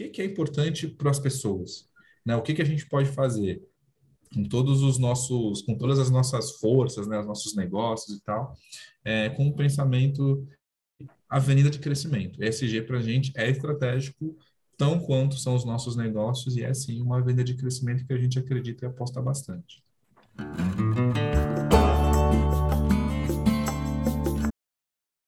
que, que é importante para as pessoas? Né? O que, que a gente pode fazer com todos os nossos, com todas as nossas forças, né, os nossos negócios e tal, é, com o pensamento avenida de crescimento. ESG para a gente é estratégico tão quanto são os nossos negócios e é sim uma avenida de crescimento que a gente acredita e aposta bastante.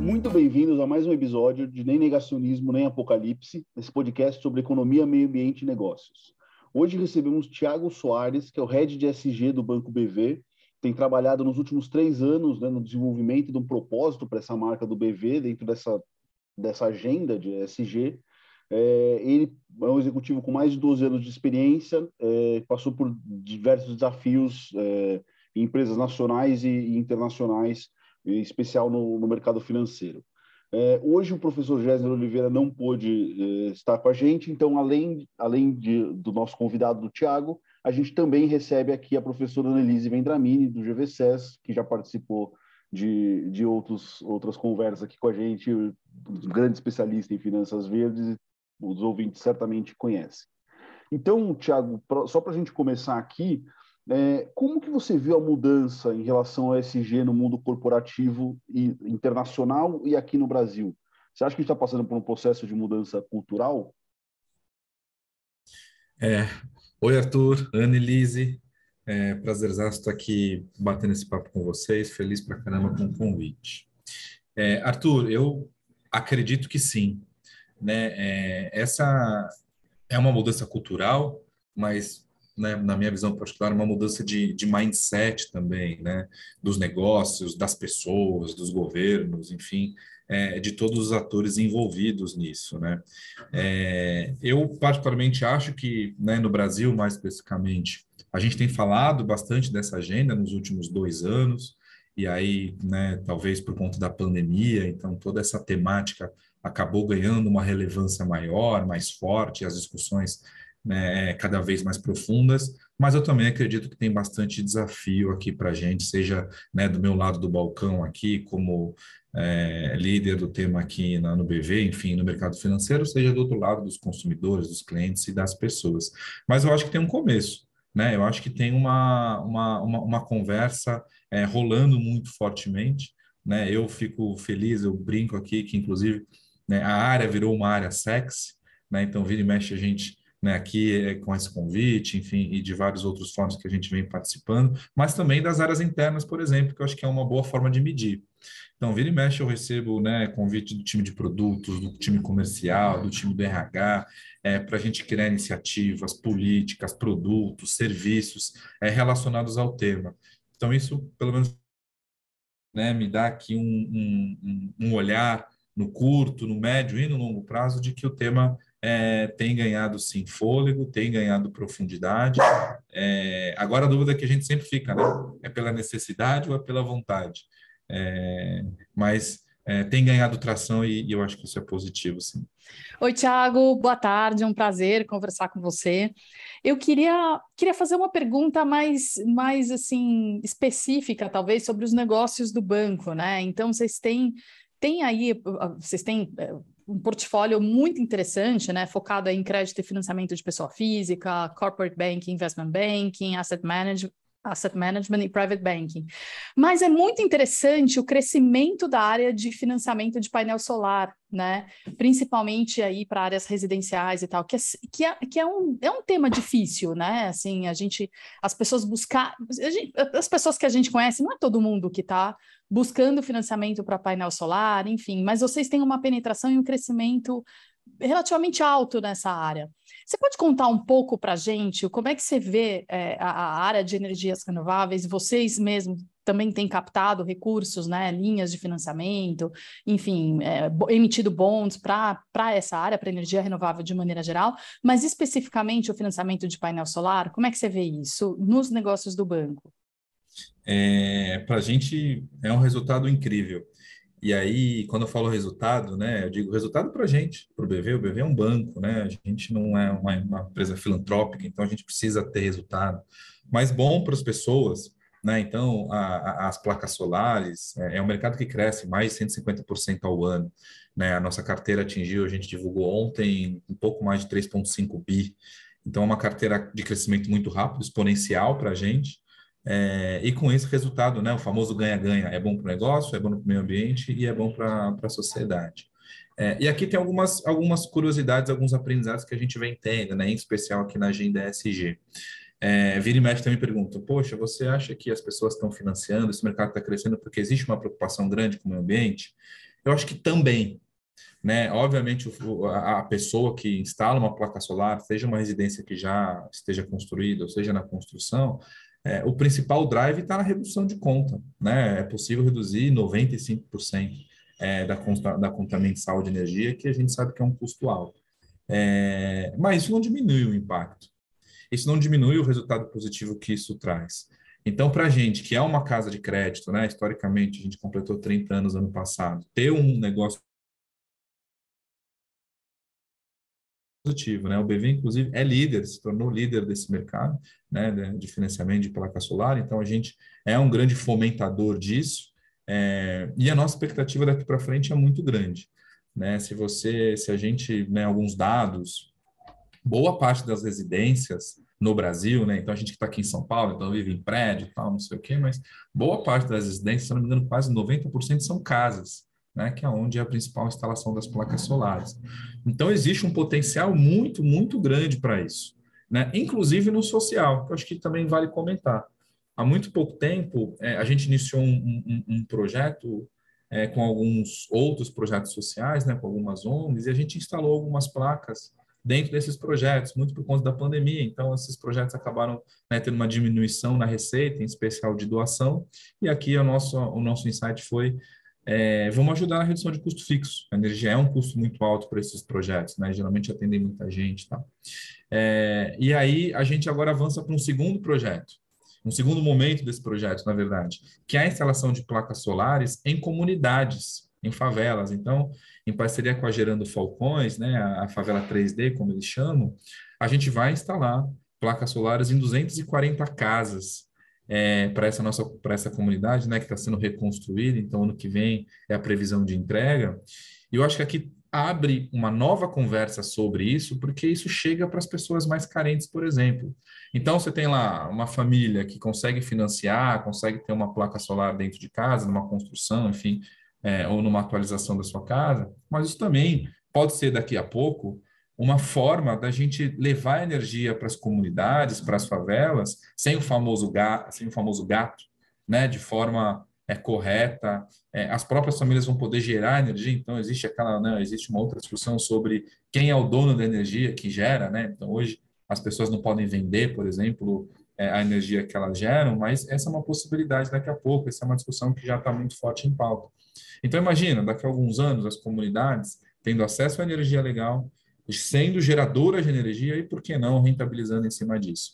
Muito bem-vindos a mais um episódio de Nem Negacionismo Nem Apocalipse, esse podcast sobre economia, meio ambiente e negócios. Hoje recebemos Tiago Soares, que é o head de SG do Banco BV, tem trabalhado nos últimos três anos né, no desenvolvimento de um propósito para essa marca do BV, dentro dessa, dessa agenda de SG. É, ele é um executivo com mais de 12 anos de experiência, é, passou por diversos desafios é, em empresas nacionais e internacionais em especial no, no mercado financeiro. É, hoje o professor Gésner Oliveira não pôde é, estar com a gente, então, além, além de, do nosso convidado, do Tiago, a gente também recebe aqui a professora Annelise Vendramini, do GVCES, que já participou de, de outros, outras conversas aqui com a gente, um grande especialista em finanças verdes, os ouvintes certamente conhecem. Então, Tiago, só para a gente começar aqui, é, como que você viu a mudança em relação ao SG no mundo corporativo e internacional e aqui no Brasil? Você acha que está passando por um processo de mudança cultural? É. Oi, Arthur, Annelise. É, prazerzaço estar aqui batendo esse papo com vocês. Feliz pra caramba com o convite. É, Arthur, eu acredito que sim. Né? É, essa é uma mudança cultural, mas né, na minha visão particular, uma mudança de, de mindset também, né, dos negócios, das pessoas, dos governos, enfim, é, de todos os atores envolvidos nisso, né. É, eu particularmente acho que, né, no Brasil, mais especificamente, a gente tem falado bastante dessa agenda nos últimos dois anos, e aí, né, talvez por conta da pandemia, então toda essa temática acabou ganhando uma relevância maior, mais forte, as discussões né, cada vez mais profundas, mas eu também acredito que tem bastante desafio aqui para a gente, seja né, do meu lado do balcão aqui, como é, líder do tema aqui na, no BV, enfim, no mercado financeiro, seja do outro lado dos consumidores, dos clientes e das pessoas. Mas eu acho que tem um começo, né? Eu acho que tem uma, uma, uma, uma conversa é, rolando muito fortemente, né? Eu fico feliz, eu brinco aqui que, inclusive, né, a área virou uma área sexy, né? Então, vira e mexe a gente né, aqui é, com esse convite, enfim, e de vários outros fóruns que a gente vem participando, mas também das áreas internas, por exemplo, que eu acho que é uma boa forma de medir. Então, vira e mexe, eu recebo né, convite do time de produtos, do time comercial, do time do RH, é, para a gente criar iniciativas, políticas, produtos, serviços é, relacionados ao tema. Então, isso, pelo menos, né, me dá aqui um, um, um olhar no curto, no médio e no longo prazo de que o tema é, tem ganhado sim fôlego, tem ganhado profundidade. É, agora a dúvida que a gente sempre fica, né? É pela necessidade ou é pela vontade? É, mas é, tem ganhado tração e, e, eu acho que isso é positivo, sim. Oi, Tiago, boa tarde, é um prazer conversar com você. Eu queria, queria fazer uma pergunta mais, mais assim específica, talvez, sobre os negócios do banco, né? Então, vocês têm tem aí, vocês têm é, um portfólio muito interessante, né, focado em crédito e financiamento de pessoa física, corporate banking, investment banking, asset management, Asset Management e Private Banking. Mas é muito interessante o crescimento da área de financiamento de painel solar, né? Principalmente aí para áreas residenciais e tal, que, é, que, é, que é, um, é um tema difícil, né? Assim, a gente, as pessoas buscar, as pessoas que a gente conhece, não é todo mundo que está buscando financiamento para painel solar, enfim, mas vocês têm uma penetração e um crescimento relativamente alto nessa área. Você pode contar um pouco para a gente como é que você vê é, a, área de energias renováveis? Vocês mesmos também têm captado recursos, né, linhas de financiamento, enfim, é, emitido bonds para essa área, para energia renovável de maneira geral, mas especificamente o financiamento de painel solar, como é que você vê isso nos negócios do banco? É, para a gente é um resultado incrível. E aí, quando eu falo resultado, né, eu digo resultado para a gente, para o BV. O BV é um banco, né? A gente não é uma, uma empresa filantrópica, então a gente precisa ter resultado. Mas bom para as pessoas, né? Então, a, a, as placas solares é, é, um mercado que cresce mais de 150% ao ano. Né? A nossa carteira atingiu, a gente divulgou ontem, um pouco mais de 3,5 bi. Então, é uma carteira de crescimento muito rápido, exponencial para a gente. É, e com esse resultado, né, o famoso ganha-ganha, é bom para o negócio, é bom para o meio ambiente e é bom para a sociedade. É, e aqui tem algumas, algumas curiosidades, alguns aprendizados que a gente vem tendo, né, em especial aqui na agenda ESG. É, vira e mexe também pergunta, poxa, você acha que as pessoas estão financiando, esse mercado está crescendo porque existe uma preocupação grande com o meio ambiente? Eu acho que também, né? Obviamente, a pessoa que instala uma placa solar, seja uma residência que já esteja construída, ou seja na construção, é, o principal drive está na redução de conta. Né? É possível reduzir 95% é, da, conta, da conta mensal de energia, que a gente sabe que é um custo alto. É, mas isso não diminui o impacto. Isso não diminui o resultado positivo que isso traz. Então, para a gente, que é uma casa de crédito, né, historicamente, a gente completou 30 anos ano passado, ter um negócio positivo, né? O BV, inclusive, é líder, se tornou líder desse mercado, né, de financiamento de placa solar, então a gente é um grande fomentador disso, é, e a nossa expectativa daqui para frente é muito grande, né? Se você, se a gente, né, alguns dados, boa parte das residências no Brasil, né? Então a gente que está aqui em São Paulo, então vive em prédio e tal, não sei o quê, mas boa parte das residências, se não me engano, quase 90% são casas né, que é onde é a principal instalação das placas solares. Então, existe um potencial muito, muito grande para isso, né? inclusive no social, que eu acho que também vale comentar. Há muito pouco tempo, é, a gente iniciou um, um, um projeto é, com alguns outros projetos sociais, né, com algumas ONGs, e a gente instalou algumas placas dentro desses projetos, muito por conta da pandemia. Então, esses projetos acabaram né, tendo uma diminuição na receita, em especial de doação, e aqui o nosso, o nosso insight foi é, vamos ajudar na redução de custo fixo. A energia é um custo muito alto para esses projetos, né? Geralmente atendem muita gente, tá? É, e aí a gente agora avança para um segundo projeto, um segundo momento desse projeto, na verdade, que é a instalação de placas solares em comunidades, em favelas. Então, em parceria com a Gerando Falcões, né, a favela 3D, como eles chamam, a gente vai instalar placas solares em 240 casas é, para essa nossa para essa comunidade, né, que está sendo reconstruída. Então, ano que vem é a previsão de entrega. E eu acho que aqui abre uma nova conversa sobre isso, porque isso chega para as pessoas mais carentes, por exemplo. Então, você tem lá uma família que consegue financiar, consegue ter uma placa solar dentro de casa, numa construção, enfim, é, ou numa atualização da sua casa, mas isso também pode ser daqui a pouco uma forma da gente levar energia para as comunidades, para as favelas, sem o famoso gato, sem o famoso gato, né, de forma é, correta. É, as próprias famílias vão poder gerar energia, então existe aquela, né, existe uma outra discussão sobre quem é o dono da energia que gera, né? Então hoje as pessoas não podem vender, por exemplo, é, a energia que elas geram, mas essa é uma possibilidade daqui a pouco. Essa é uma discussão que já está muito forte em pauta. Então imagina, daqui a alguns anos as comunidades tendo acesso à energia legal, sendo geradora de energia e, por que não, rentabilizando em cima disso.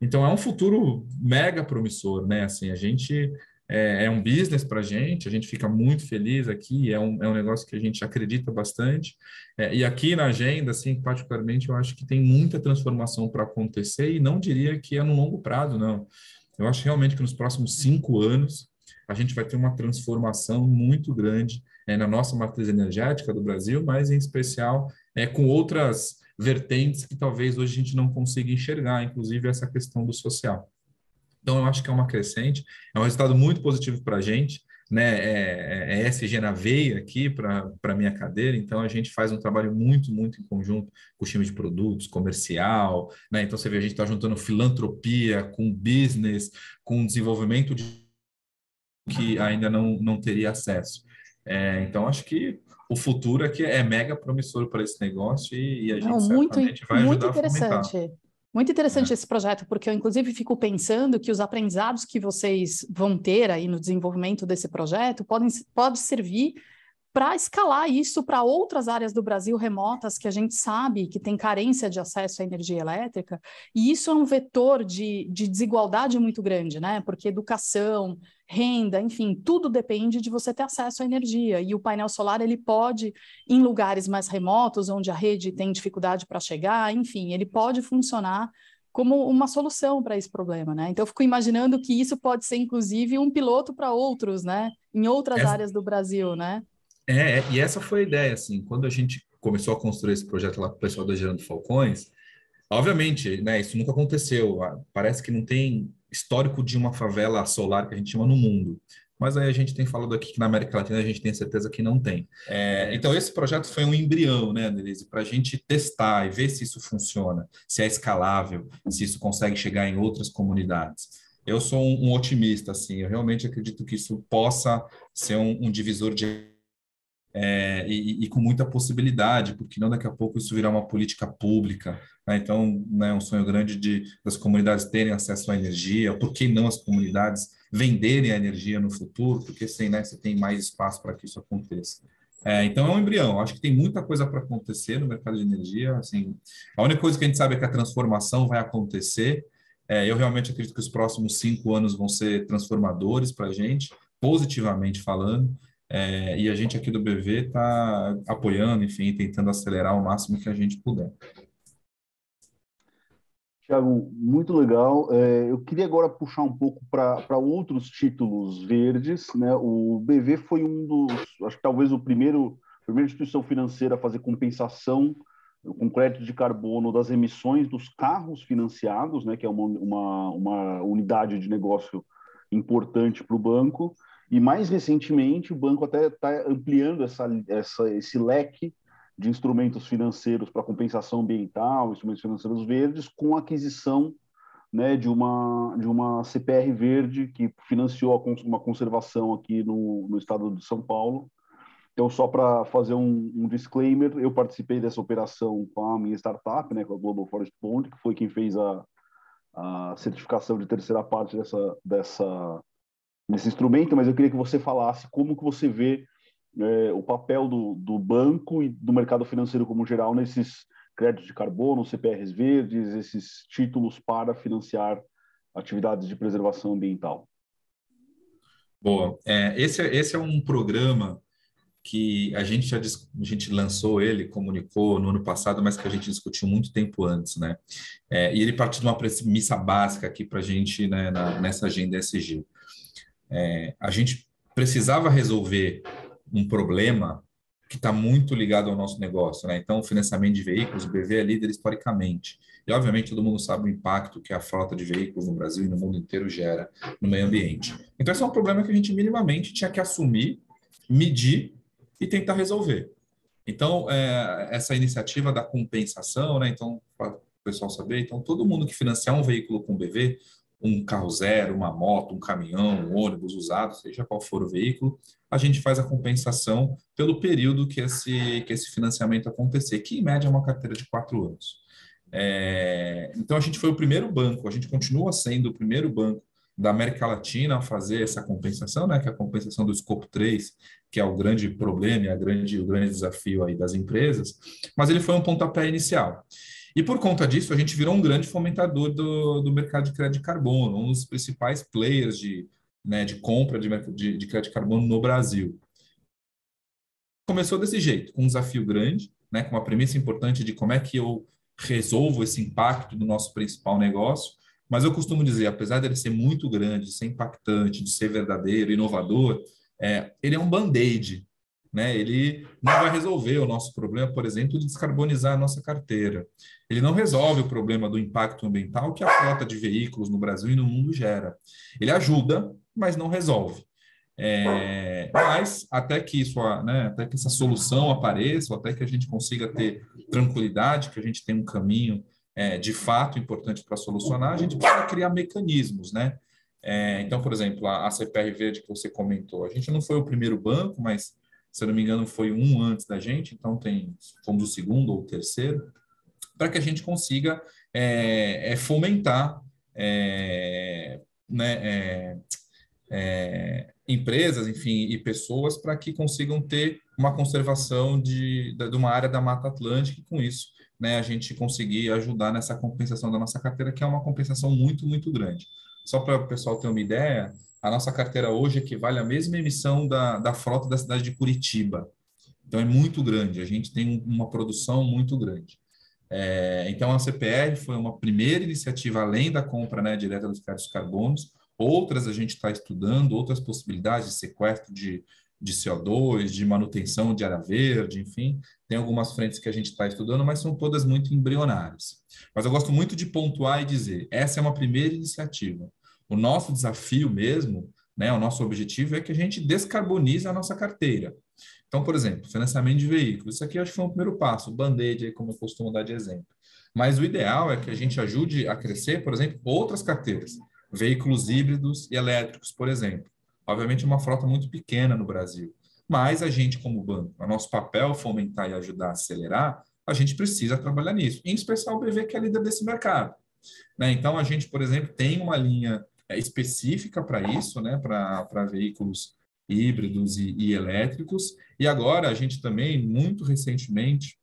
Então, é um futuro mega promissor, né? Assim, a gente é, é um business para a gente, a gente fica muito feliz aqui, é um, é um negócio que a gente acredita bastante. É, e aqui na agenda, assim, particularmente, eu acho que tem muita transformação para acontecer e não diria que é no longo prazo, não. Eu acho realmente que nos próximos cinco anos a gente vai ter uma transformação muito grande é, na nossa matriz energética do Brasil, mas em especial é, com outras vertentes que talvez hoje a gente não consiga enxergar, inclusive essa questão do social. Então, eu acho que é uma crescente, é um resultado muito positivo para a gente, né? É, é, é SG na veia aqui para a minha cadeira, então a gente faz um trabalho muito, muito em conjunto com o time de produtos, comercial, né? Então, você vê, a gente está juntando filantropia com business, com desenvolvimento de que ainda não, não teria acesso. É, então, acho que o futuro aqui é mega promissor para esse negócio e, e a gente Não, muito, vai muito interessante. Muito interessante é. esse projeto, porque eu, inclusive, fico pensando que os aprendizados que vocês vão ter aí no desenvolvimento desse projeto podem pode servir para escalar isso para outras áreas do Brasil remotas que a gente sabe que tem carência de acesso à energia elétrica, e isso é um vetor de, de desigualdade muito grande, né? Porque educação, renda, enfim, tudo depende de você ter acesso à energia. E o painel solar ele pode, em lugares mais remotos, onde a rede tem dificuldade para chegar, enfim, ele pode funcionar como uma solução para esse problema, né? Então eu fico imaginando que isso pode ser inclusive um piloto para outros, né? Em outras essa... áreas do Brasil, né? É, é, e essa foi a ideia, assim, quando a gente começou a construir esse projeto lá com o pessoal da Gerando Falcões, obviamente, né, isso nunca aconteceu, parece que não tem histórico de uma favela solar que a gente chama no mundo. Mas aí a gente tem falado aqui que na América Latina a gente tem certeza que não tem. É, então, esse projeto foi um embrião, né, Denise, para a gente testar e ver se isso funciona, se é escalável, se isso consegue chegar em outras comunidades. Eu sou um, um otimista, assim, eu realmente acredito que isso possa ser um, um divisor de é, e, e, com muita possibilidade, porque não daqui a pouco isso virar uma política pública. Né? Então, né, um sonho grande de das comunidades terem acesso à energia, por que não as comunidades venderem a energia no futuro, porque sem né, você tem mais espaço para que isso aconteça. É, então, é um embrião. Acho que tem muita coisa para acontecer no mercado de energia. Assim, a única coisa que a gente sabe é que a transformação vai acontecer. É, eu realmente acredito que os próximos cinco anos vão ser transformadores para a gente, positivamente falando. É, e a gente aqui do BV está apoiando, enfim, tentando acelerar o máximo que a gente puder. Tiago, muito legal. É, eu queria agora puxar um pouco para outros títulos verdes. Né? O BV foi um dos, acho que talvez o primeiro, a primeira instituição financeira a fazer compensação com crédito de carbono das emissões dos carros financiados, né? que é uma, uma, uma unidade de negócio importante para o banco. E mais recentemente, o banco até está ampliando essa, essa, esse leque de instrumentos financeiros para compensação ambiental, instrumentos financeiros verdes, com aquisição né, de, uma, de uma CPR verde que financiou uma conservação aqui no, no estado de São Paulo. Então, só para fazer um, um, disclaimer, eu participei dessa operação com a minha startup, né, com a Global Forest Bond, que foi quem fez a, a certificação de terceira parte dessa, dessa nesse instrumento, mas eu queria que você falasse como que você vê é, o papel do, do banco e do mercado financeiro como geral nesses créditos de carbono, CPRs verdes, esses títulos para financiar atividades de preservação ambiental. Boa. É, esse, é, esse é um programa que a gente já a gente lançou ele, comunicou no ano passado, mas que a gente discutiu muito tempo antes, né? É, e ele parte de uma premissa básica aqui para a gente né, na, nessa agenda SG é, a gente precisava resolver um problema que está muito ligado ao nosso negócio, né? Então, o financiamento de veículos, o BV é líder historicamente. E, obviamente, todo mundo sabe o impacto que a frota de veículos no Brasil e no mundo inteiro gera no meio ambiente. Então, esse é um problema que a gente minimamente tinha que assumir, medir e tentar resolver. Então, é, essa iniciativa da compensação, né? Então, para o pessoal saber, então, todo mundo que financiar um veículo com BV um carro zero, uma moto, um caminhão, um ônibus usado, seja qual for o veículo, a gente faz a compensação pelo período que esse, que esse financiamento acontecer, que em média é uma carteira de quatro anos. É, então a gente foi o primeiro banco, a gente continua sendo o primeiro banco da América Latina a fazer essa compensação, né, que é a compensação do escopo 3, que é o grande problema e a grande, o grande desafio aí das empresas, mas ele foi um pontapé inicial. E por conta disso, a gente virou um grande fomentador do, do mercado de crédito de carbono, um dos principais players de, né, de compra de, de, de crédito de carbono no Brasil. Começou desse jeito, com um desafio grande, né, com uma premissa importante de como é que eu resolvo esse impacto do nosso principal negócio. Mas eu costumo dizer, apesar dele ser muito grande, de ser impactante, de ser verdadeiro, inovador, é, ele é um band-aid né? Ele não vai resolver o nosso problema, por exemplo, de descarbonizar a nossa carteira. Ele não resolve o problema do impacto ambiental que a frota de veículos no Brasil e no mundo gera. Ele ajuda, mas não resolve. É, mas até que isso, né, até que essa solução apareça, até que a gente consiga ter tranquilidade, que a gente tem um caminho é, de fato importante para solucionar, a gente precisa criar mecanismos, né? É, então, por exemplo, a, a CPR Verde que você comentou, a gente não foi o primeiro banco, mas se não me engano foi um antes da gente, então tem fomos o segundo ou o terceiro, para que a gente consiga é, é fomentar é, né, é, é, empresas, enfim, e pessoas para que consigam ter uma conservação de, de uma área da Mata Atlântica e com isso né, a gente conseguir ajudar nessa compensação da nossa carteira, que é uma compensação muito, muito grande. Só para o pessoal ter uma ideia, a nossa carteira hoje equivale à mesma emissão da, da frota da cidade de Curitiba. Então é muito grande, a gente tem uma produção muito grande. É, então a CPR foi uma primeira iniciativa, além da compra né, direta dos créditos carbonos, outras a gente está estudando, outras possibilidades de sequestro de, de CO2, de manutenção de área verde, enfim, tem algumas frentes que a gente está estudando, mas são todas muito embrionárias. Mas eu gosto muito de pontuar e dizer, essa é uma primeira iniciativa. O nosso desafio mesmo, né, o nosso objetivo é que a gente descarbonize a nossa carteira. Então, por exemplo, financiamento de veículos, isso aqui acho que foi um primeiro passo, band-aid, como eu costumo dar de exemplo. Mas o ideal é que a gente ajude a crescer, por exemplo, outras carteiras, veículos híbridos e elétricos, por exemplo. Obviamente, é uma frota muito pequena no Brasil, mas a gente, como banco, o nosso papel fomentar e ajudar a acelerar, a gente precisa trabalhar nisso, em especial o BV, que é líder desse mercado. Né? Então, a gente, por exemplo, tem uma linha é, específica para isso, né, para veículos híbridos e, e, elétricos. E agora a gente também, muito recentemente,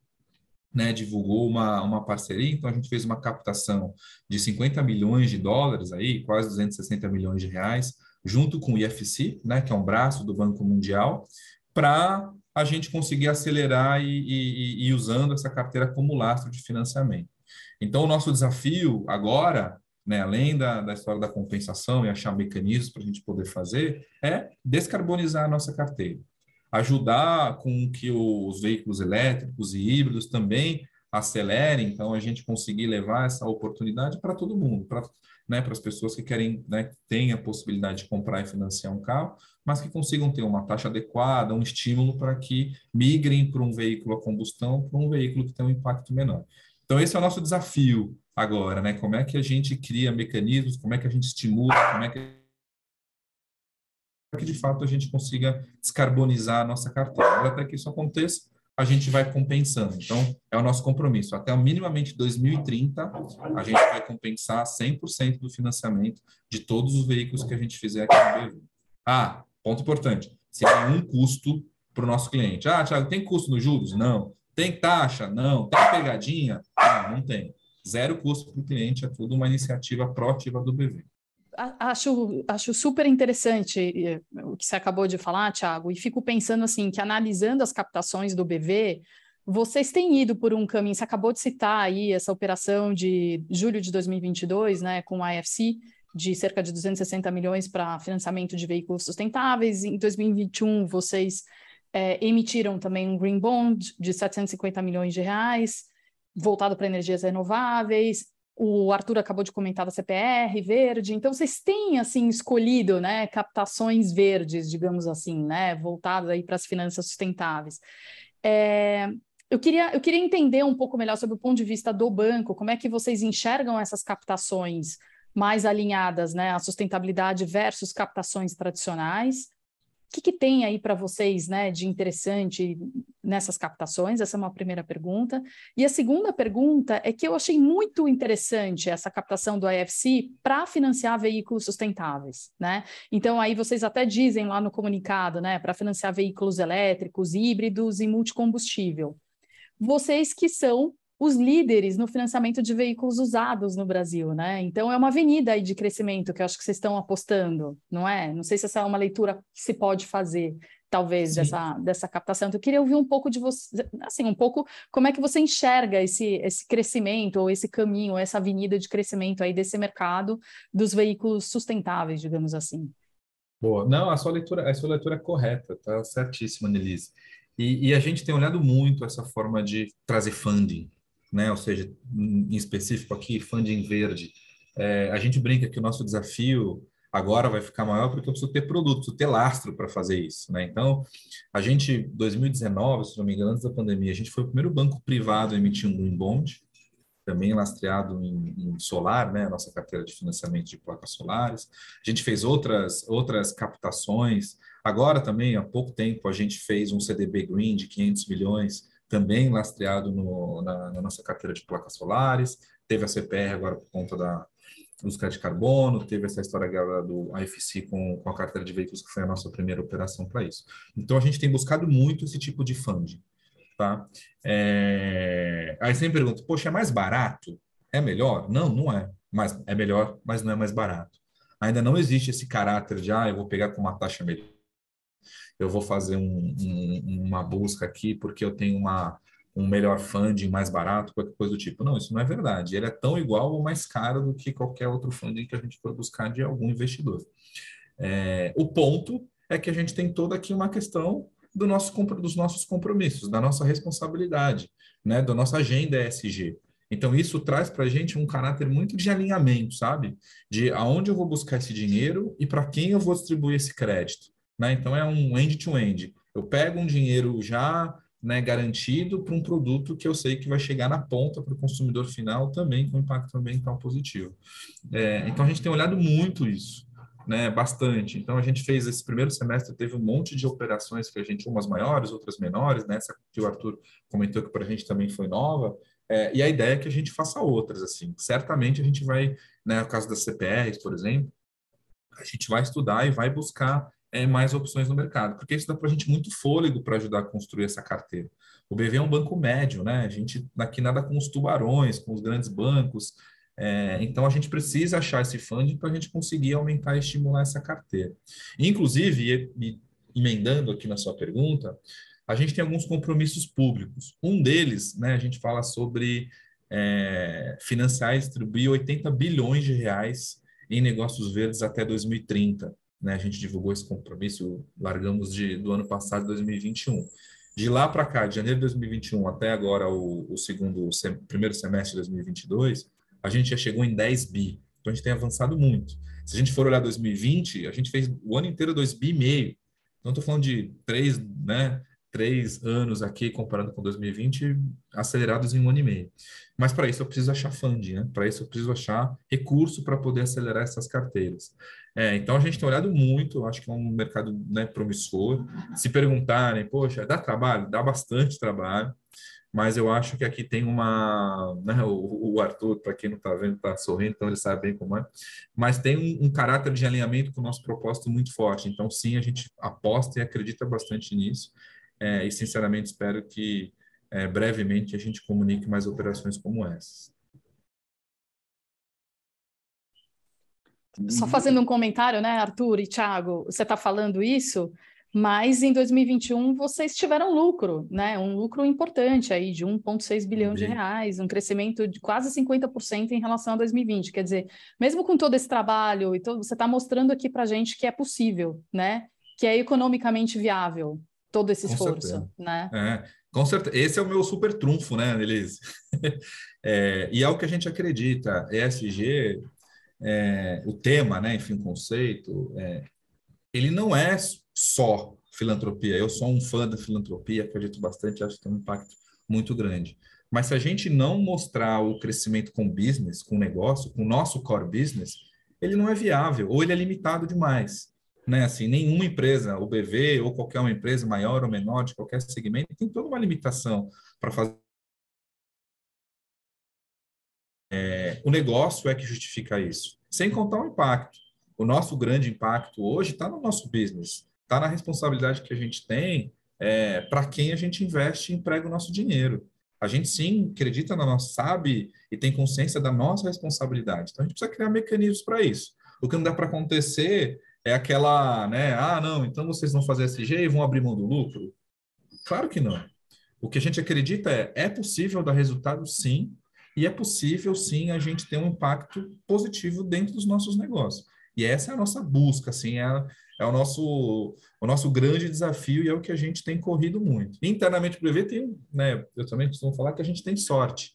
né, divulgou uma, uma parceria, então a gente fez uma captação de 50 milhões de dólares, aí, quase 260 milhões de reais, junto com o IFC, né, que é um braço do Banco Mundial, para a gente conseguir acelerar e, e, e usando essa carteira como lastro de financiamento. Então, o nosso desafio agora né, além da, da história da compensação e achar mecanismos para a gente poder fazer, é descarbonizar a nossa carteira. Ajudar com que os veículos elétricos e híbridos também acelerem, então a gente conseguir levar essa oportunidade para todo mundo, para né, as pessoas que querem, né, que têm a possibilidade de comprar e financiar um carro, mas que consigam ter uma taxa adequada, um estímulo para que migrem para um veículo a combustão, para um veículo que tem um impacto menor. Então, esse é o nosso desafio agora, né? Como é que a gente cria mecanismos, como é que a gente estimula, como é que que de fato a gente consiga descarbonizar a nossa carteira. Até que isso aconteça, a gente vai compensando. Então, é o nosso compromisso. Até minimamente 2030, a gente vai compensar 100% do financiamento de todos os veículos que a gente fizer aqui no BV. Ah, ponto importante. Sem nenhum custo para o nosso cliente. Ah, Thiago, tem custo nos juros? Não. Tem taxa? Não. Tem pegadinha? Não, não tem. Zero custo para o cliente, é tudo uma iniciativa proativa do BV. Acho, acho super interessante o que você acabou de falar, Thiago, e fico pensando assim, que analisando as captações do BV, vocês têm ido por um caminho, você acabou de citar aí essa operação de julho de 2022, né, com a AFC, de cerca de 260 milhões para financiamento de veículos sustentáveis. Em 2021, vocês é, emitiram também um Green Bond de 750 milhões de reais voltado para energias renováveis. O Arthur acabou de comentar da CPR verde. Então vocês têm assim escolhido, né, captações verdes, digamos assim, né, voltadas aí para as finanças sustentáveis. É, eu queria, eu queria entender um pouco melhor sobre o ponto de vista do banco, como é que vocês enxergam essas captações mais alinhadas, né, à sustentabilidade versus captações tradicionais que, que tem aí para vocês né, de interessante nessas captações? Essa é uma primeira pergunta. E a segunda pergunta é que eu achei muito interessante essa captação do IFC para financiar veículos sustentáveis. Né? Então, aí vocês até dizem lá no comunicado, né, para financiar veículos elétricos, híbridos e multicombustível. Vocês que são os líderes no financiamento de veículos usados no Brasil, né? Então é uma avenida aí de crescimento que eu acho que vocês estão apostando, não é? Não sei se essa é uma leitura que se pode fazer, talvez, dessa, dessa captação. Então, eu queria ouvir um pouco de você, assim, um pouco como é que você enxerga esse, esse crescimento, ou esse caminho, essa avenida de crescimento aí desse mercado dos veículos sustentáveis, digamos assim. Boa. Não, a sua leitura, a sua leitura é correta, tá certíssima, Nelise. E, e, a gente tem olhado muito essa forma de trazer funding, né? Ou seja, em específico aqui, funding verde. É, a gente brinca que o nosso desafio agora vai ficar maior porque eu preciso ter produto, preciso ter lastro para fazer isso, né? Então, a gente, 2019, se não me engano, antes da pandemia, a gente foi o primeiro banco privado a emitir um green bond, também lastreado em, em, solar, né, nossa carteira de financiamento de placas solares. A gente fez outras, outras captações. Agora também, há pouco tempo, a gente fez um CDB Green de 500 milhões, também lastreado no, na, na, nossa carteira de placas solares. Teve a CPR agora por conta da, créditos de carbono, teve essa história agora do IFC com, com a carteira de veículos, que foi a nossa primeira operação para isso. Então, a gente tem buscado muito esse tipo de funding. Tá? É... Aí você me pergunta, poxa, é mais barato? É melhor? Não, não é. Mas é melhor, mas não é mais barato. Ainda não existe esse caráter de, ah, eu vou pegar com uma taxa melhor. Eu vou fazer um, um, uma busca aqui porque eu tenho uma, um melhor funding mais barato, qualquer coisa do tipo. Não, isso não é verdade. Ele é tão igual ou mais caro do que qualquer outro funding que a gente for buscar de algum investidor. É, o ponto é que a gente tem toda aqui uma questão do nosso, dos nossos compromissos, da nossa responsabilidade, né, da nossa agenda ESG. Então, isso traz para a gente um caráter muito de alinhamento, sabe? De aonde eu vou buscar esse dinheiro e para quem eu vou distribuir esse crédito. Né? Então, é um end-to-end. -end. Eu pego um dinheiro já né, garantido para um produto que eu sei que vai chegar na ponta para o consumidor final também com impacto ambiental positivo. É, então, a gente tem olhado muito isso né, bastante. Então a gente fez esse primeiro semestre teve um monte de operações que a gente umas maiores, outras menores, né? Essa que o Arthur comentou que para a gente também foi nova. É, e a ideia é que a gente faça outras assim. Certamente a gente vai, né, no caso das CPRs, por exemplo, a gente vai estudar e vai buscar é, mais opções no mercado, porque isso dá para a gente muito fôlego para ajudar a construir essa carteira. O BV é um banco médio, né? A gente aqui nada com os tubarões, com os grandes bancos, é, então, a gente precisa achar esse funding para a gente conseguir aumentar e estimular essa carteira. Inclusive, e, e, emendando aqui na sua pergunta, a gente tem alguns compromissos públicos. Um deles, né, a gente fala sobre é, financiar e distribuir 80 bilhões de reais em negócios verdes até 2030. Né? A gente divulgou esse compromisso, largamos de, do ano passado, 2021. De lá para cá, de janeiro de 2021 até agora, o, o segundo, sem, primeiro semestre de 2022, a gente já chegou em 10 bi. Então a gente tem avançado muito. Se a gente for olhar 2020, a gente fez o ano inteiro 2 bi e meio. Não estou falando de três, né, três anos aqui comparando com 2020, acelerados em um ano e meio. Mas para isso eu preciso achar funding, né? Para isso eu preciso achar recurso para poder acelerar essas carteiras. É, então a gente tem olhado muito, acho que é um mercado né, promissor. Se perguntarem, poxa, dá trabalho? Dá bastante trabalho mas eu acho que aqui tem uma. Né, o, o, Arthur, para quem não está vendo, está sorrindo, então ele sabe bem como é, mas tem um, um, caráter de alinhamento com o nosso propósito muito forte. Então, sim, a gente aposta e acredita bastante nisso, é, e sinceramente espero que é, brevemente a gente comunique mais operações como essas. Só fazendo um comentário, né, Arthur e Thiago, você está falando isso, mas em 2021 vocês tiveram lucro, né? Um lucro importante aí de 1,6 bilhão de reais, um crescimento de quase 50% em relação a 2020. Quer dizer, mesmo com todo esse trabalho e todo, você está mostrando aqui para a gente que é possível, né? Que é economicamente viável todo esse esforço, né? É, com certeza. Esse é o meu super trunfo, né, Elise? é, e é o que a gente acredita. ESG, é, o tema, né, enfim, o conceito, é, ele não é só filantropia. Eu sou um fã da filantropia, acredito bastante, acho que tem um impacto muito grande. Mas se a gente não mostrar o crescimento com business, com negócio, com o nosso core business, ele não é viável ou ele é limitado demais. Né? Assim, nenhuma empresa, o BV ou qualquer uma empresa maior ou menor de qualquer segmento tem toda uma limitação para fazer. É, o negócio é que justifica isso, sem contar o impacto. O nosso grande impacto hoje está no nosso business está na responsabilidade que a gente tem é, para quem a gente investe e emprega o nosso dinheiro. A gente sim acredita na nossa, sabe e tem consciência da nossa responsabilidade. Então a gente precisa criar mecanismos para isso. O que não dá para acontecer é aquela, né? Ah, não, então vocês vão fazer SG e vão abrir mão do lucro? Claro que não. O que a gente acredita é é possível dar resultado sim, e é possível sim a gente ter um impacto positivo dentro dos nossos negócios. E essa é a nossa busca, assim, é, é o, nosso, o nosso grande desafio e é o que a gente tem corrido muito. Internamente o BV tem, né, eu também costumo falar que a gente tem sorte.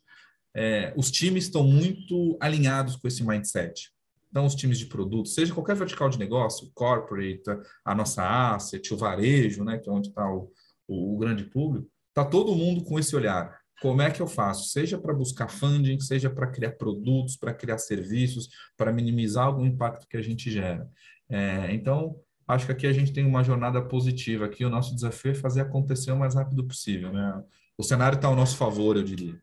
É, os times estão muito alinhados com esse mindset. Então, os times de produto, seja qualquer vertical de negócio, corporate, a nossa asset, o varejo, né, que é onde está o, o, o grande público, está todo mundo com esse olhar. Como é que eu faço? Seja para buscar funding, seja para criar produtos, para criar serviços, para minimizar algum impacto que a gente gera. É, então, acho que aqui a gente tem uma jornada positiva. Aqui o nosso desafio é fazer acontecer o mais rápido possível. Né? O cenário está ao nosso favor, eu diria.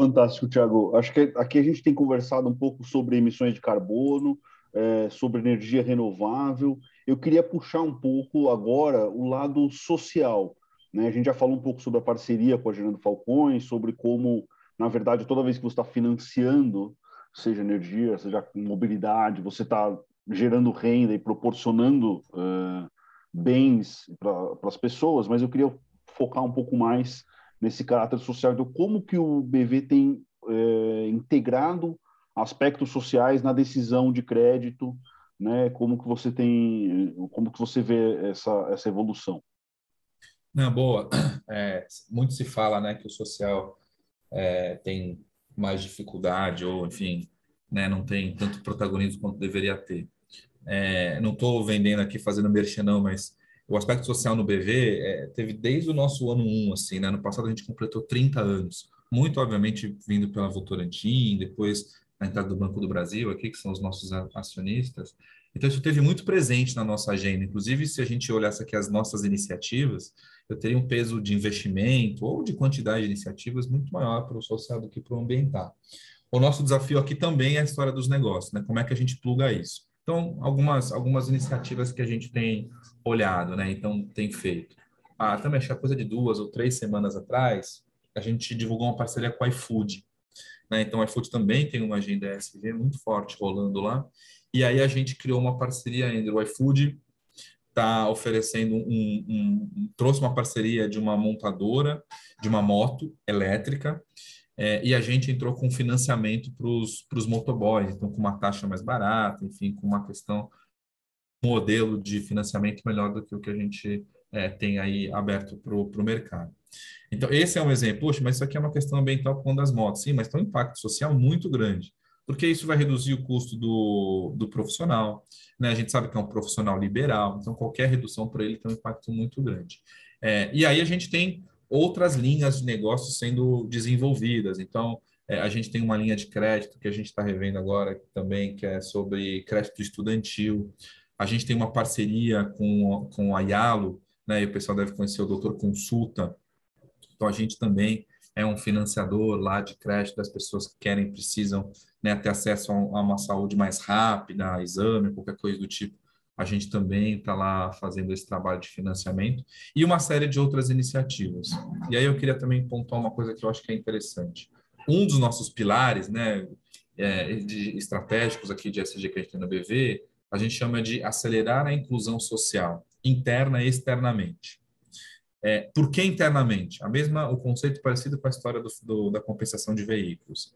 Fantástico, Thiago. Acho que aqui a gente tem conversado um pouco sobre emissões de carbono, é, sobre energia renovável. Eu queria puxar um pouco agora o lado social. Né? A gente já falou um pouco sobre a parceria com a Gerando Falcões, sobre como, na verdade, toda vez que você está financiando, seja energia, seja mobilidade, você está gerando renda e proporcionando uh, bens para as pessoas, mas eu queria focar um pouco mais nesse caráter social. Então, como que o BV tem é, integrado aspectos sociais na decisão de crédito, né? Como que você tem, como que você vê essa essa evolução? Não, boa. É, muito se fala, né, que o social é, tem mais dificuldade ou, enfim, né, não tem tanto protagonismo quanto deveria ter. É, não estou vendendo aqui, fazendo merchan, não, mas o aspecto social no BV é, teve desde o nosso ano 1, assim, né? No passado a gente completou 30 anos, muito obviamente vindo pela Votorantim, depois a entrada do Banco do Brasil aqui, que são os nossos acionistas. Então isso teve muito presente na nossa agenda. Inclusive, se a gente olhasse aqui as nossas iniciativas, eu teria um peso de investimento ou de quantidade de iniciativas muito maior para o social do que para o ambiental. O nosso desafio aqui também é a história dos negócios, né? Como é que a gente pluga isso? Então, algumas, algumas iniciativas que a gente tem olhado, né? Então, tem feito. Ah, também acho que coisa de duas ou três semanas atrás, a gente divulgou uma parceria com o iFood. Né? Então, o iFood também tem uma agenda ESG muito forte rolando lá. E aí a gente criou uma parceria entre o iFood está oferecendo um, um, um, trouxe uma parceria de uma montadora de uma moto elétrica é, e a gente entrou com financiamento para os motoboys, então com uma taxa mais barata, enfim, com uma questão, modelo de financiamento melhor do que o que a gente é, tem aí aberto para o mercado. Então, esse é um exemplo. Poxa, mas isso aqui é uma questão ambiental conta das motos. Sim, mas tem um impacto social muito grande, porque isso vai reduzir o custo do, do profissional. Né? A gente sabe que é um profissional liberal, então qualquer redução para ele tem um impacto muito grande. É, e aí a gente tem outras linhas de negócio sendo desenvolvidas. Então, é, a gente tem uma linha de crédito que a gente está revendo agora também, que é sobre crédito estudantil. A gente tem uma parceria com, com a Yalo, né, e o pessoal deve conhecer o Doutor Consulta. Então, a gente também é um financiador lá de crédito das pessoas que querem, precisam né, ter acesso a uma saúde mais rápida, exame, qualquer coisa do tipo a gente também está lá fazendo esse trabalho de financiamento e uma série de outras iniciativas. E aí eu queria também pontuar uma coisa que eu acho que é interessante. Um dos nossos pilares, né, é, de estratégicos aqui de SG que a gente tem no BV, a gente chama de acelerar a inclusão social, interna e externamente. É, por que internamente? A mesma, o conceito parecido com a história do, do, da compensação de veículos.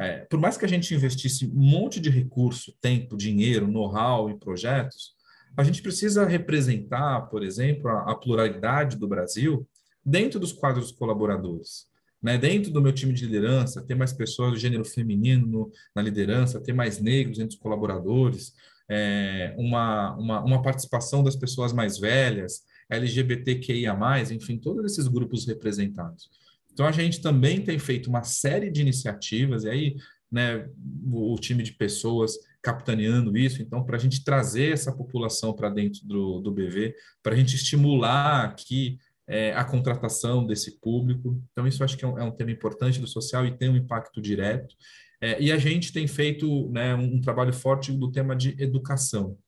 É, por mais que a gente investisse um monte de recurso, tempo, dinheiro, know-how em projetos, a gente precisa representar, por exemplo, a, a, pluralidade do Brasil dentro dos quadros colaboradores. Né? Dentro do meu time de liderança, ter mais pessoas do gênero feminino no, na liderança, ter mais negros entre os colaboradores, é, uma, uma, uma participação das pessoas mais velhas, LGBTQIA+, enfim, todos esses grupos representados. Então, a gente também tem feito uma série de iniciativas, e aí né, o, o time de pessoas capitaneando isso, então, para a gente trazer essa população para dentro do, do BV, para a gente estimular aqui é, a contratação desse público. Então, isso acho que é um, é um, tema importante do social e tem um impacto direto. É, e a gente tem feito né, um, um, trabalho forte do tema de educação.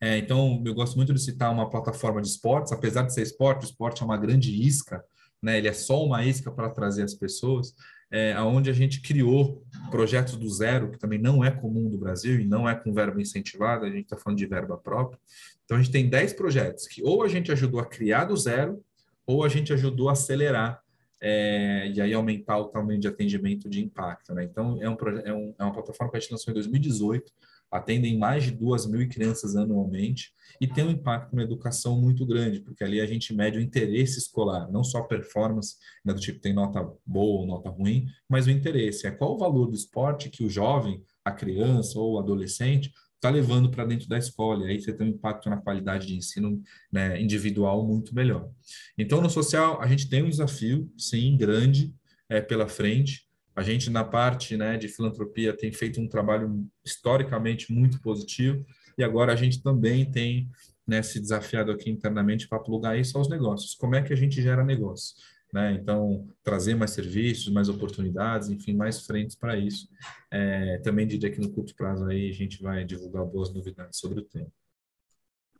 É, então, eu gosto muito de citar uma plataforma de esportes, apesar de ser esporte, o esporte é uma grande isca né? Ele é só uma isca para trazer as pessoas, é, onde a gente criou projetos do zero, que também não é comum do Brasil e não é com verba incentivada, a gente está falando de verba própria. Então, a gente tem 10 projetos que ou a gente ajudou a criar do zero, ou a gente ajudou a acelerar é, e aí aumentar o tamanho de atendimento de impacto. Né? Então, é, um, é, um, é uma plataforma que a gente lançou em 2018, atendem mais de duas mil crianças anualmente e tem um impacto na educação muito grande, porque ali a gente mede o interesse escolar, não só a performance, né, do tipo tem nota boa ou nota ruim, mas o interesse. É qual o valor do esporte que o jovem, a criança ou o adolescente está levando para dentro da escola. E aí você tem um impacto na qualidade de ensino né, individual muito melhor. Então, no social, a gente tem um desafio, sim, grande é, pela frente. A gente, na parte né, de filantropia, tem feito um trabalho historicamente muito positivo, e agora a gente também tem né, se desafiado aqui internamente para plugar isso aos negócios. Como é que a gente gera negócio? Né? Então, trazer mais serviços, mais oportunidades, enfim, mais frentes para isso. É, também diria que no curto prazo aí a gente vai divulgar boas novidades sobre o tema.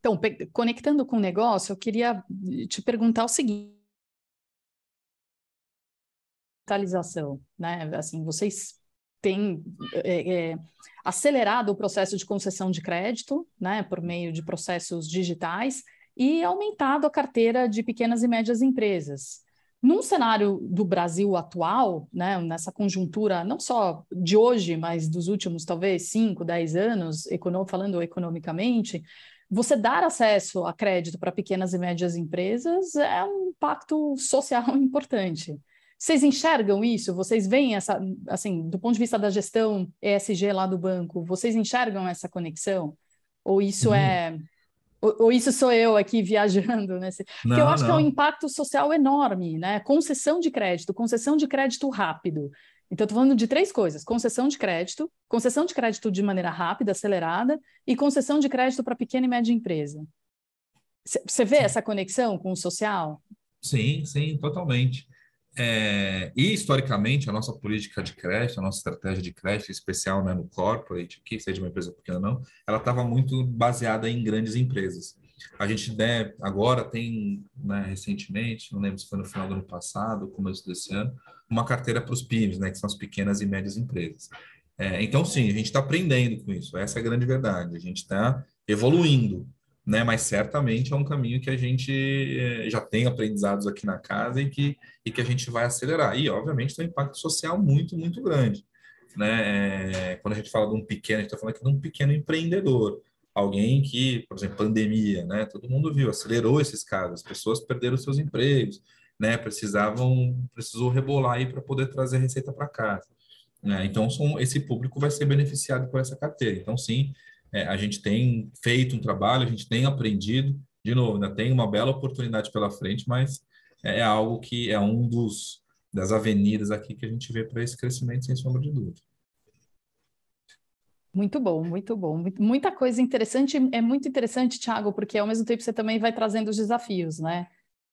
Então, conectando com o negócio, eu queria te perguntar o seguinte. Digitalização, né? Assim, vocês têm é, é, acelerado o processo de concessão de crédito, né, por meio de processos digitais e aumentado a carteira de pequenas e médias empresas. Num cenário do Brasil atual, né, nessa conjuntura não só de hoje, mas dos últimos talvez 5, 10 anos, falando economicamente, você dar acesso a crédito para pequenas e médias empresas é um impacto social importante. Vocês enxergam isso? Vocês veem essa, assim, do ponto de vista da gestão ESG lá do banco, vocês enxergam essa conexão? Ou isso uhum. é ou, ou, isso sou eu aqui viajando, né? Porque eu acho não. que é um impacto social enorme, né? Concessão de crédito, concessão de crédito rápido. Então, estou falando de três coisas: concessão de crédito, concessão de crédito de maneira rápida, acelerada, e concessão de crédito para pequena e média empresa. Você vê sim. essa conexão com o social? Sim, sim, totalmente. É, e historicamente, a nossa política de crédito, a nossa estratégia de crédito, especial né, no corporate, que seja uma empresa pequena ou não, ela estava muito baseada em grandes empresas. A gente deve, agora tem, né, recentemente, não lembro se foi no final do ano passado, começo desse ano, uma carteira para os PIMs, né, que são as pequenas e médias empresas. É, então, sim, a gente está aprendendo com isso, essa é a grande verdade. A gente está evoluindo, né? Mas certamente é um caminho que a gente eh, já tem aprendizados aqui na casa e que, e que a gente vai acelerar. E, obviamente, tem um impacto social muito, muito grande. Né? É, quando a gente fala de um pequeno, a gente está falando aqui de um pequeno empreendedor, alguém que, por exemplo, pandemia, né? Todo mundo viu, acelerou esses casos, as pessoas perderam seus empregos, né? Precisavam, precisou rebolar aí para poder trazer receita para casa. Né? Então, são, esse público vai ser beneficiado por essa carteira. Então, sim, é, a gente tem feito um trabalho, a gente tem aprendido, de novo, ainda tem uma bela oportunidade pela frente, mas é, é algo que é um dos das avenidas aqui que a gente vê para esse crescimento, sem sombra de dúvida. Muito bom, muito bom. Muita coisa interessante. É muito interessante, Thiago, porque ao mesmo tempo você também vai trazendo os desafios, né?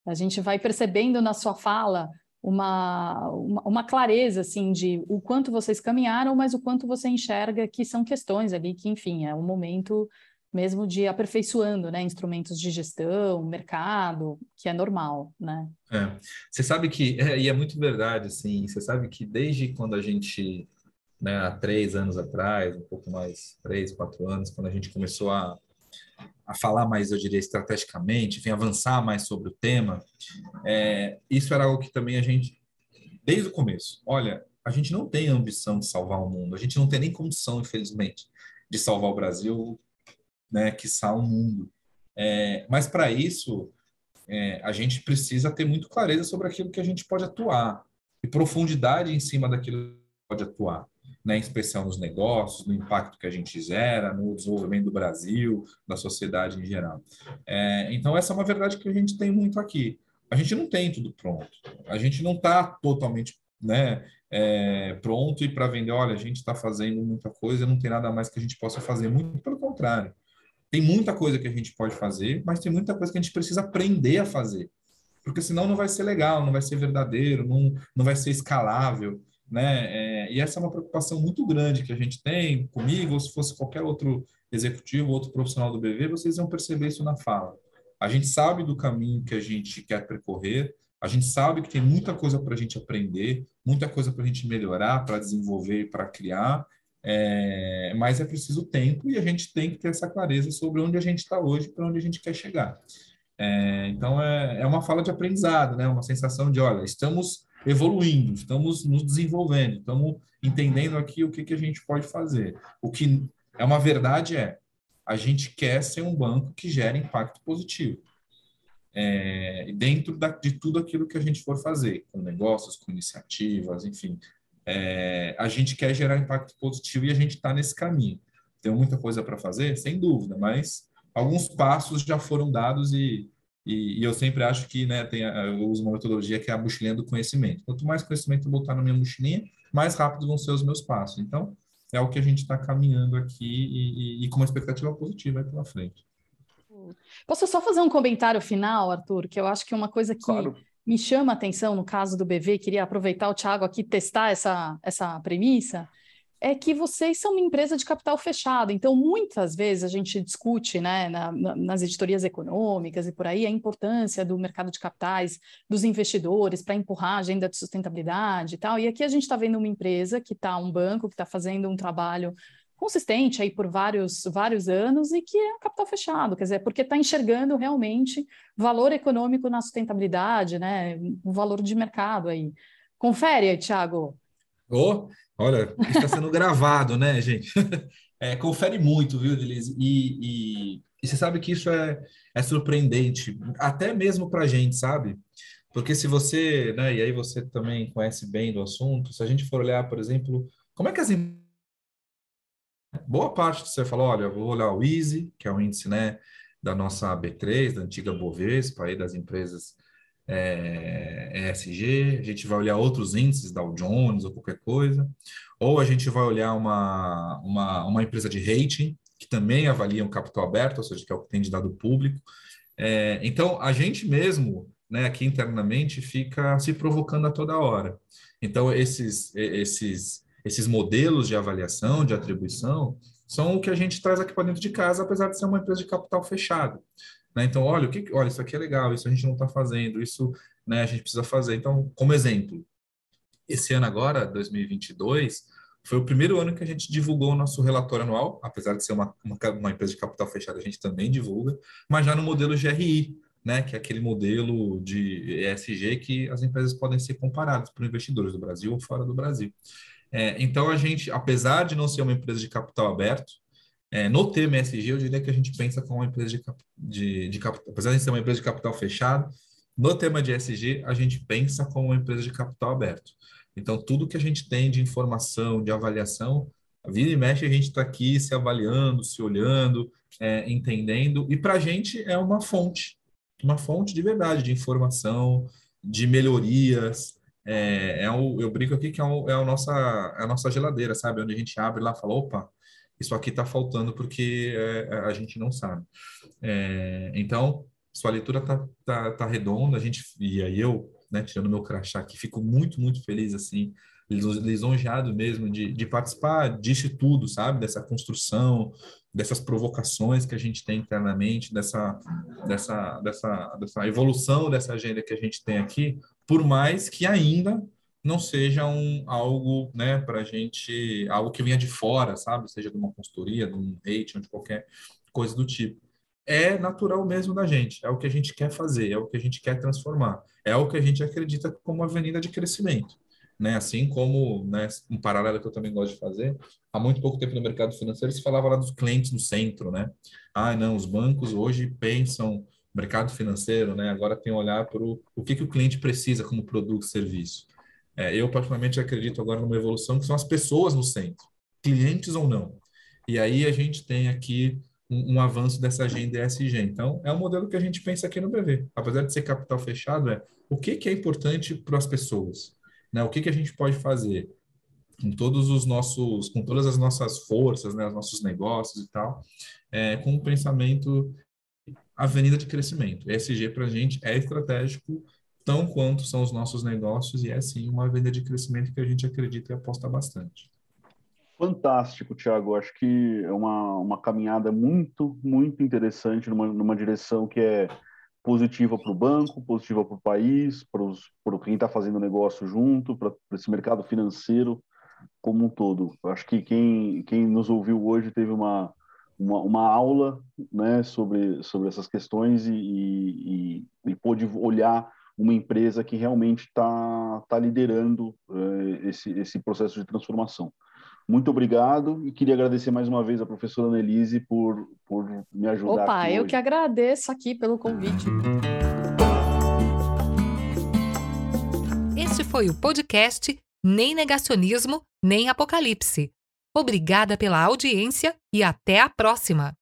A gente vai percebendo na sua fala uma, uma, uma, clareza assim de o quanto vocês caminharam, mas o quanto você enxerga que são questões ali que, enfim, é um momento mesmo de aperfeiçoando, né, instrumentos de gestão, mercado, que é normal, né? É. Você sabe que é, e é muito verdade, assim. Você sabe que desde quando a gente, né, há três anos atrás, um pouco mais, três, quatro anos, quando a gente começou a a falar mais, eu diria, estrategicamente, enfim, avançar mais sobre o tema, é, isso era algo que também a gente, desde o começo, olha, a gente não tem a ambição de salvar o mundo, a gente não tem nem condição, infelizmente, de salvar o Brasil, né, que o mundo. É, mas para isso, é, a gente precisa ter muito clareza sobre aquilo que a gente pode atuar e profundidade em cima daquilo que pode atuar né, em especial nos negócios, no impacto que a gente gera, no desenvolvimento do Brasil, da sociedade em geral. É, então, essa é uma verdade que a gente tem muito aqui. A gente não tem tudo pronto. A gente não está totalmente né, é, pronto e para vender, olha, a gente está fazendo muita coisa, não tem nada mais que a gente possa fazer. Muito pelo contrário. Tem muita coisa que a gente pode fazer, mas tem muita coisa que a gente precisa aprender a fazer. Porque senão não vai ser legal, não vai ser verdadeiro, não, não vai ser escalável né? É, e essa é uma preocupação muito grande que a gente tem comigo, ou se fosse qualquer outro executivo, outro profissional do BV, vocês vão perceber isso na fala. A gente sabe do caminho que a gente quer percorrer, a gente sabe que tem muita coisa para a gente aprender, muita coisa para a gente melhorar, para desenvolver para criar, é, mas é preciso tempo e a gente tem que ter essa clareza sobre onde a gente está hoje para onde a gente quer chegar. É, então, é, é uma fala de aprendizado, né? uma sensação de, olha, estamos evoluindo, estamos nos desenvolvendo, estamos entendendo aqui o que, que a gente pode fazer. O que é uma verdade é, a gente quer ser um banco que gera impacto positivo. É, dentro da, de tudo aquilo que a gente for fazer, com negócios, com iniciativas, enfim. É, a gente quer gerar impacto positivo e a gente está nesse caminho. Tem muita coisa para fazer, sem dúvida, mas alguns passos já foram dados e, e, e eu sempre acho que né, tem a, eu uso uma metodologia que é a mochilinha do conhecimento. Quanto mais conhecimento eu botar na minha mochilinha, mais rápido vão ser os meus passos. Então, é o que a gente está caminhando aqui e, e, e, com uma expectativa positiva aí pela frente. Posso só fazer um comentário final, Arthur, que eu acho que uma coisa que claro. me chama a atenção no caso do BV, queria aproveitar o Thiago aqui testar essa, essa premissa, é que vocês são uma empresa de capital fechado. Então, muitas vezes a gente discute né, na, na, nas editorias econômicas e por aí a importância do mercado de capitais, dos investidores para empurrar a agenda de sustentabilidade e tal. E aqui a gente está vendo uma empresa que está, um banco que está fazendo um trabalho consistente aí por vários, vários anos e que é capital fechado, quer dizer, porque está enxergando realmente valor econômico na sustentabilidade, né, o valor de mercado aí. Confere, Thiago. Oh, olha, está sendo gravado, né, gente? É, confere muito, viu, Denise? E, e, e, você sabe que isso é, é surpreendente, até mesmo para a gente, sabe? Porque se você, né, e aí você também conhece bem do assunto, se a gente for olhar, por exemplo, como é que as boa parte você falou, olha, vou olhar o Easy, que é o índice, né, da nossa B3, da antiga Bovespa, aí das empresas é, ESG, a gente vai olhar outros índices, Dow Jones ou qualquer coisa, ou a gente vai olhar uma, uma, uma empresa de rating, que também avalia um capital aberto, ou seja, que é o que tem de dado público. É, então, a gente mesmo, né, aqui internamente, fica se provocando a toda hora. Então, esses, esses, esses modelos de avaliação, de atribuição, são o que a gente traz aqui para dentro de casa, apesar de ser uma empresa de capital fechado. Né? Então, olha, o que, olha, isso aqui é legal, isso a gente não está fazendo, isso né, a gente precisa fazer. Então, como exemplo, esse ano agora, 2022, foi o primeiro ano que a gente divulgou o nosso relatório anual, apesar de ser uma, uma, uma empresa de capital fechado, a gente também divulga, mas já no modelo GRI, né, que é aquele modelo de ESG que as empresas podem ser comparadas por investidores do Brasil ou fora do Brasil. É, então, a gente, apesar de não ser uma empresa de capital aberto, é, no tema ESG, eu diria que a gente pensa como uma empresa de, de, de capital, apesar de ser uma empresa de capital fechado, no tema de ESG, a gente pensa como uma empresa de capital aberto. Então, tudo que a gente tem de informação, de avaliação, a vida e mexe, a gente está aqui se avaliando, se olhando, é, entendendo, e para a gente é uma fonte, uma fonte de verdade, de informação, de melhorias. É, é o, eu brinco aqui que é, o, é, a nossa, é a nossa geladeira, sabe? Onde a gente abre lá e fala, opa, isso aqui está faltando porque é, a gente não sabe. É, então, sua leitura está tá, tá redonda, a gente, e aí eu, né, tirando meu crachá aqui, fico muito, muito feliz, assim, lisonjeado mesmo de, de participar disso tudo, sabe? Dessa construção, dessas provocações que a gente tem internamente, dessa, dessa, dessa, dessa evolução dessa agenda que a gente tem aqui, por mais que ainda não seja um, algo, né, para a gente, algo que venha de fora, sabe? Seja de uma consultoria, de um rating, de qualquer coisa do tipo. É natural mesmo da gente, é o que a gente quer fazer, é o que a gente quer transformar, é o que a gente acredita como avenida de crescimento. Né? Assim como, né, um paralelo que eu também gosto de fazer, há muito pouco tempo no mercado financeiro se falava lá dos clientes no centro, né? Ah, não, os bancos hoje pensam mercado financeiro, né? Agora tem que olhar para o que, que o cliente precisa como produto, serviço. É, eu, particularmente, acredito agora numa evolução que são as pessoas no centro, clientes ou não. E aí a gente tem aqui um, um, avanço dessa agenda ESG. Então, é um modelo que a gente pensa aqui no BV. Apesar de ser capital fechado, é o que, que é importante para as pessoas? Né? O que, que a gente pode fazer com todos os nossos, com todas as nossas forças, né? os nossos negócios e tal, é, com um pensamento avenida de crescimento. ESG para a gente é estratégico tão quanto são os nossos negócios, e é sim uma venda de crescimento que a gente acredita e aposta bastante. Fantástico, Thiago. Acho que é uma, uma caminhada muito, muito interessante numa, numa direção que é positiva para o banco, positiva para o país, para quem está fazendo negócio junto, para esse mercado financeiro como um todo. Acho que quem, quem nos ouviu hoje teve uma, uma, uma aula né, sobre, sobre essas questões e, e, e, e pôde olhar uma empresa que realmente está tá liderando uh, esse, esse processo de transformação. Muito obrigado e queria agradecer mais uma vez a professora Annelise por, por me ajudar. Opa, eu hoje. que agradeço aqui pelo convite. Este foi o podcast Nem Negacionismo, Nem Apocalipse. Obrigada pela audiência e até a próxima!